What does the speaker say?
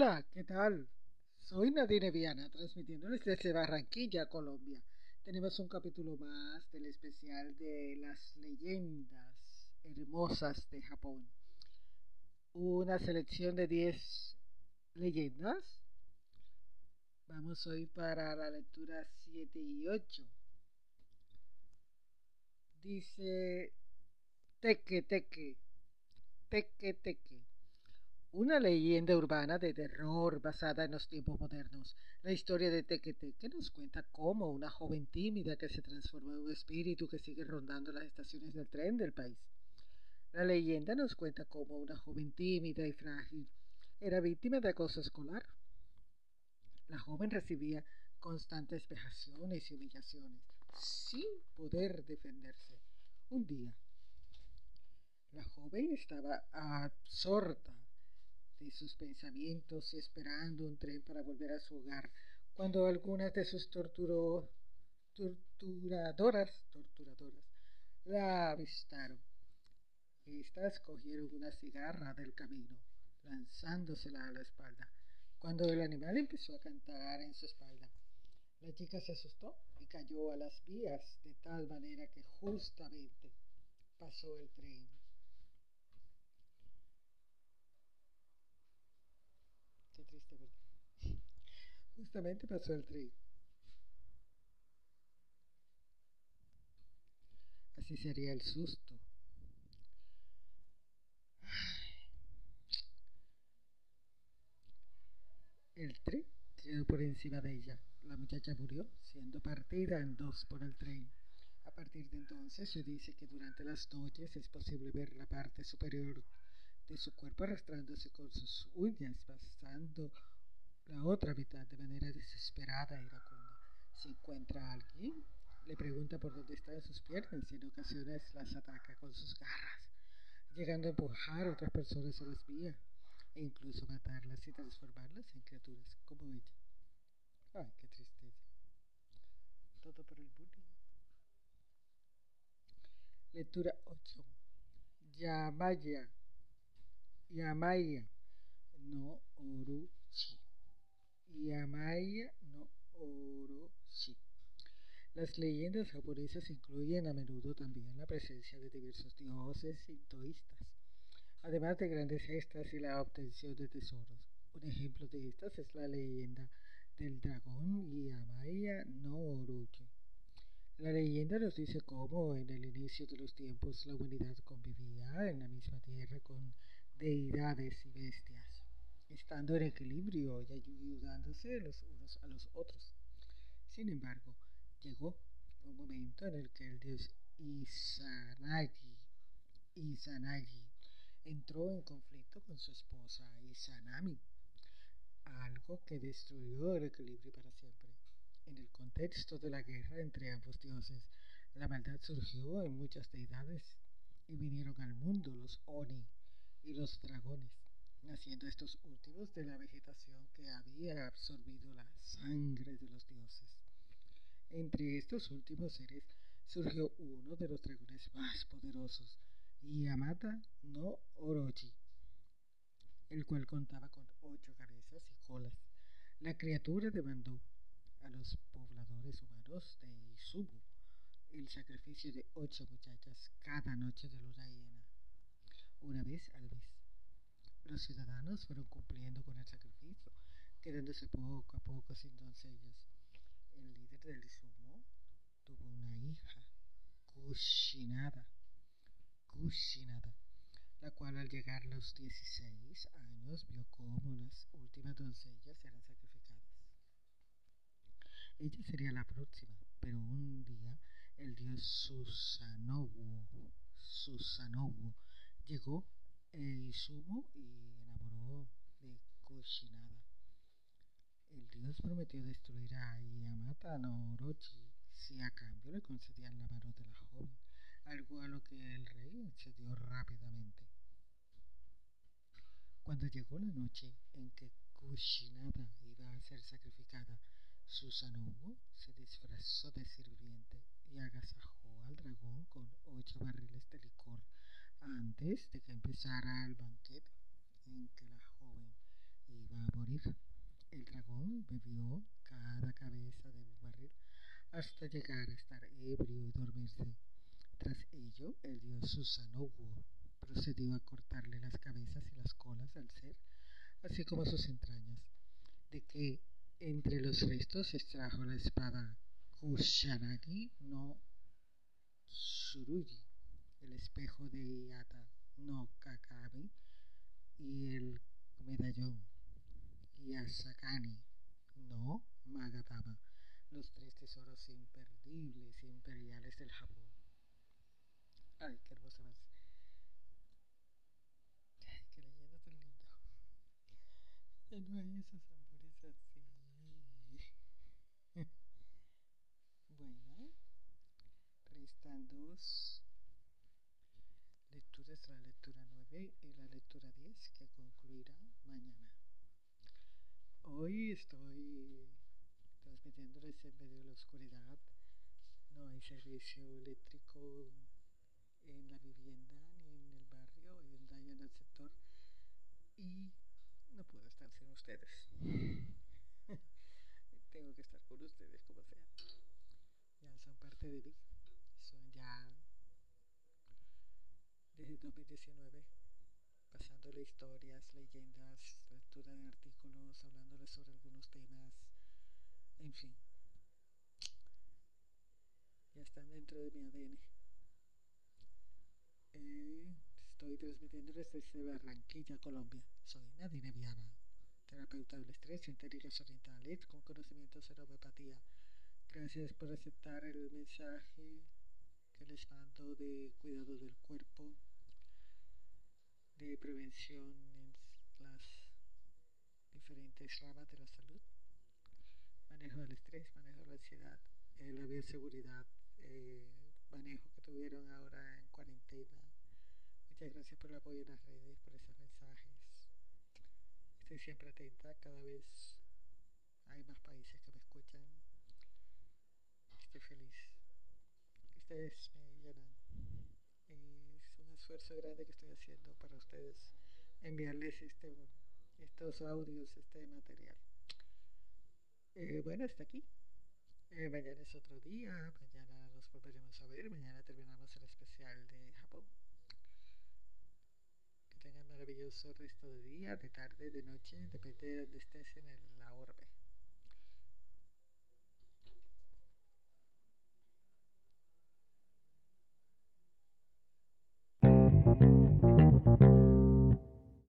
Hola, ¿qué tal? Soy Nadine Viana, transmitiéndoles desde Barranquilla, Colombia. Tenemos un capítulo más del especial de las leyendas hermosas de Japón. Una selección de 10 leyendas. Vamos hoy para la lectura 7 y 8. Dice Teque Teque, Teque Teque. Una leyenda urbana de terror basada en los tiempos modernos. La historia de Tequete, nos cuenta cómo una joven tímida que se transformó en un espíritu que sigue rondando las estaciones del tren del país. La leyenda nos cuenta cómo una joven tímida y frágil era víctima de acoso escolar. La joven recibía constantes vejaciones y humillaciones sin poder defenderse. Un día, la joven estaba absorta de sus pensamientos y esperando un tren para volver a su hogar, cuando algunas de sus torturadoras, torturadoras la avistaron. Estas cogieron una cigarra del camino, lanzándosela a la espalda. Cuando el animal empezó a cantar en su espalda, la chica se asustó y cayó a las vías de tal manera que justamente pasó el tren ¿verdad? Justamente pasó el tren. Así sería el susto. El tren quedó por encima de ella. La muchacha murió, siendo partida en dos por el tren. A partir de entonces se dice que durante las noches es posible ver la parte superior de su cuerpo arrastrándose con sus uñas, pasando la otra mitad de manera desesperada y iracunda. Si encuentra a alguien, le pregunta por dónde están sus piernas y en ocasiones las ataca con sus garras, llegando a empujar a otras personas a las vías e incluso matarlas y transformarlas en criaturas como ella. Ay, qué tristeza. Todo por el bullying. Lectura 8. Yamaya Yamaya no Orochi. Yamaya no Orochi. Las leyendas japonesas incluyen a menudo también la presencia de diversos dioses sintoístas, además de grandes gestas y la obtención de tesoros. Un ejemplo de estas es la leyenda del dragón Yamaya no Orochi. La leyenda nos dice cómo en el inicio de los tiempos la humanidad convivía en la misma tierra con deidades y bestias, estando en equilibrio y ayudándose los unos a los otros. Sin embargo, llegó un momento en el que el dios Izanagi, Izanagi entró en conflicto con su esposa Izanami, algo que destruyó el equilibrio para siempre. En el contexto de la guerra entre ambos dioses, la maldad surgió en muchas deidades y vinieron al mundo los Oni, y los dragones, naciendo estos últimos de la vegetación que había absorbido la sangre de los dioses. Entre estos últimos seres surgió uno de los dragones más poderosos, Yamata no Orochi, el cual contaba con ocho cabezas y colas. La criatura demandó a los pobladores humanos de Izumo el sacrificio de ocho muchachas cada noche de luna llena una vez al mes. Los ciudadanos fueron cumpliendo con el sacrificio, quedándose poco a poco sin doncellas. El líder del sumo tuvo una hija, Kushinada, Kushinada, la cual al llegar a los 16 años vio cómo las últimas doncellas eran sacrificadas. Ella sería la próxima, pero un día el dios Susanobu, Susanobu llegó Izumo y enamoró de Kushinada. El dios prometió destruir a Yamata no Orochi si a cambio le concedían la mano de la joven, algo a lo que el rey accedió rápidamente. Cuando llegó la noche en que Kushinada iba a ser sacrificada, Susanoo se disfrazó de sirviente y agasajó al dragón con ocho barriles de licor antes de que empezara el banquete en que la joven iba a morir. El dragón bebió cada cabeza de un barril hasta llegar a estar ebrio y dormirse. Tras ello, el dios Susanowó procedió a cortarle las cabezas y las colas al ser, así como sus entrañas, de que entre los restos extrajo la espada Kushanagi no Tsurugi, el espejo de Iata no Kakami y el medallón Yasakani no Magatama, los tres tesoros imperdibles imperiales del Japón. Ay, qué hermosa más. Ay, qué leyenda tan lindo. Ya no hay esos amores así. bueno, restan dos la lectura 9 y la lectura 10 que concluirá mañana. Hoy estoy transmitiéndoles en medio de la oscuridad. No hay servicio eléctrico en la vivienda ni en el barrio, hay un daño en el sector y no puedo estar sin ustedes. Tengo que estar con ustedes como sea. Ya son parte de mí. Son ya desde 2019 pasándole historias, leyendas, lectura de artículos, hablándoles sobre algunos temas, en fin. Ya están dentro de mi ADN. Eh, estoy transmitiéndoles desde Barranquilla, Colombia. Soy Nadine Viana, terapeuta del estrés técnicas orientales con conocimientos en homeopatía. Gracias por aceptar el mensaje que les mando de cuidado del cuerpo, de prevención en las diferentes ramas de la salud, manejo del estrés, manejo de la ansiedad, eh, la bioseguridad, eh, manejo que tuvieron ahora en cuarentena. Muchas gracias por el apoyo en las redes, por esos mensajes. Estoy siempre atenta, cada vez hay más países que me escuchan. Estoy feliz. Ustedes me llenan. Esfuerzo grande que estoy haciendo para ustedes enviarles este, estos audios, este material. Eh, bueno, hasta aquí. Eh, mañana es otro día, mañana nos volveremos a ver, mañana terminamos el especial de Japón. Que tengan maravilloso resto de día, de tarde, de noche, depende de donde estés en el